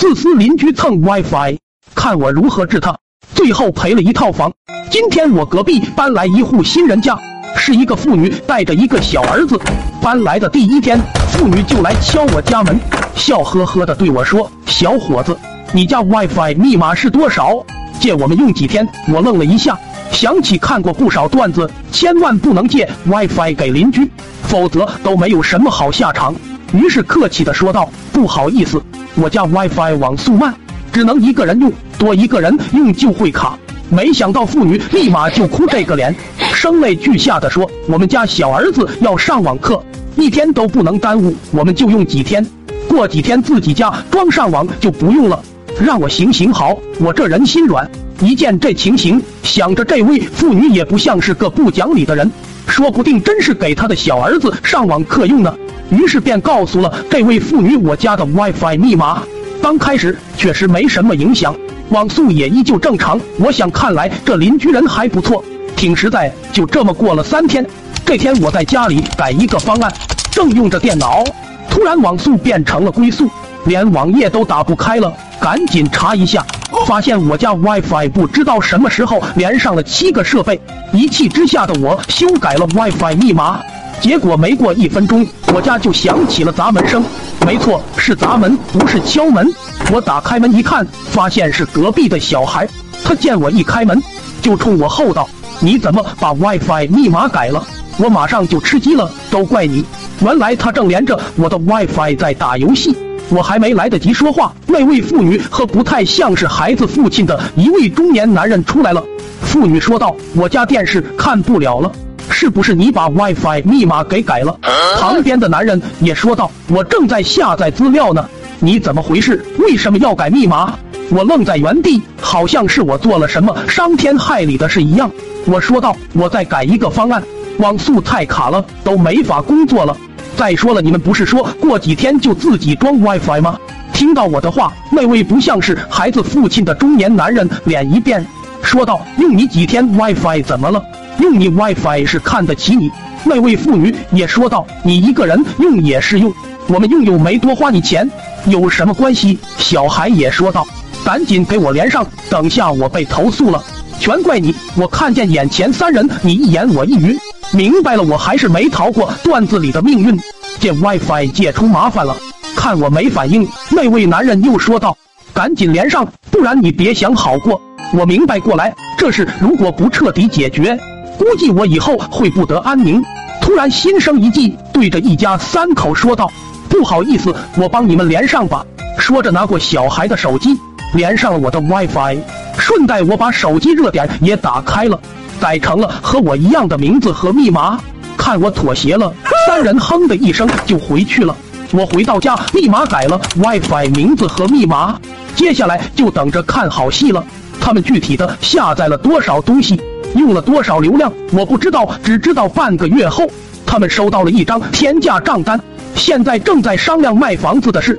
自私邻居蹭 WiFi，看我如何治他。最后赔了一套房。今天我隔壁搬来一户新人家，是一个妇女带着一个小儿子。搬来的第一天，妇女就来敲我家门，笑呵呵的对我说：“小伙子，你家 WiFi 密码是多少？借我们用几天？”我愣了一下，想起看过不少段子，千万不能借 WiFi 给邻居，否则都没有什么好下场。于是客气的说道：“不好意思，我家 WiFi 网速慢。”只能一个人用，多一个人用就会卡。没想到妇女立马就哭这个脸，声泪俱下的说：“我们家小儿子要上网课，一天都不能耽误，我们就用几天，过几天自己家装上网就不用了。”让我行行好，我这人心软，一见这情形，想着这位妇女也不像是个不讲理的人，说不定真是给他的小儿子上网课用呢。于是便告诉了这位妇女我家的 WiFi 密码。刚开始确实没什么影响，网速也依旧正常。我想，看来这邻居人还不错，挺实在。就这么过了三天，这天我在家里改一个方案，正用着电脑，突然网速变成了龟速，连网页都打不开了。赶紧查一下，发现我家 WiFi 不知道什么时候连上了七个设备。一气之下的我修改了 WiFi 密码。结果没过一分钟，我家就响起了砸门声。没错，是砸门，不是敲门。我打开门一看，发现是隔壁的小孩。他见我一开门，就冲我吼道：“你怎么把 WiFi 密码改了？”我马上就吃鸡了，都怪你！原来他正连着我的 WiFi 在打游戏。我还没来得及说话，那位妇女和不太像是孩子父亲的一位中年男人出来了。妇女说道：“我家电视看不了了。”是不是你把 WiFi 密码给改了？旁边的男人也说道：“我正在下载资料呢，你怎么回事？为什么要改密码？”我愣在原地，好像是我做了什么伤天害理的事一样。我说道：“我在改一个方案，网速太卡了，都没法工作了。再说了，你们不是说过几天就自己装 WiFi 吗？”听到我的话，那位不像是孩子父亲的中年男人脸一变，说道：“用你几天 WiFi 怎么了？”用你 WiFi 是看得起你。那位妇女也说道：“你一个人用也是用，我们用又没多花你钱，有什么关系？”小孩也说道：“赶紧给我连上，等下我被投诉了，全怪你！我看见眼前三人，你一言我一语，明白了，我还是没逃过段子里的命运。这 WiFi 借出麻烦了。”看我没反应，那位男人又说道：“赶紧连上，不然你别想好过。”我明白过来，这事如果不彻底解决。估计我以后会不得安宁。突然心生一计，对着一家三口说道：“不好意思，我帮你们连上吧。”说着拿过小孩的手机，连上了我的 WiFi，顺带我把手机热点也打开了，改成了和我一样的名字和密码。看我妥协了，三人哼的一声就回去了。我回到家，立马改了 WiFi 名字和密码，接下来就等着看好戏了。他们具体的下载了多少东西？用了多少流量我不知道，只知道半个月后，他们收到了一张天价账单，现在正在商量卖房子的事。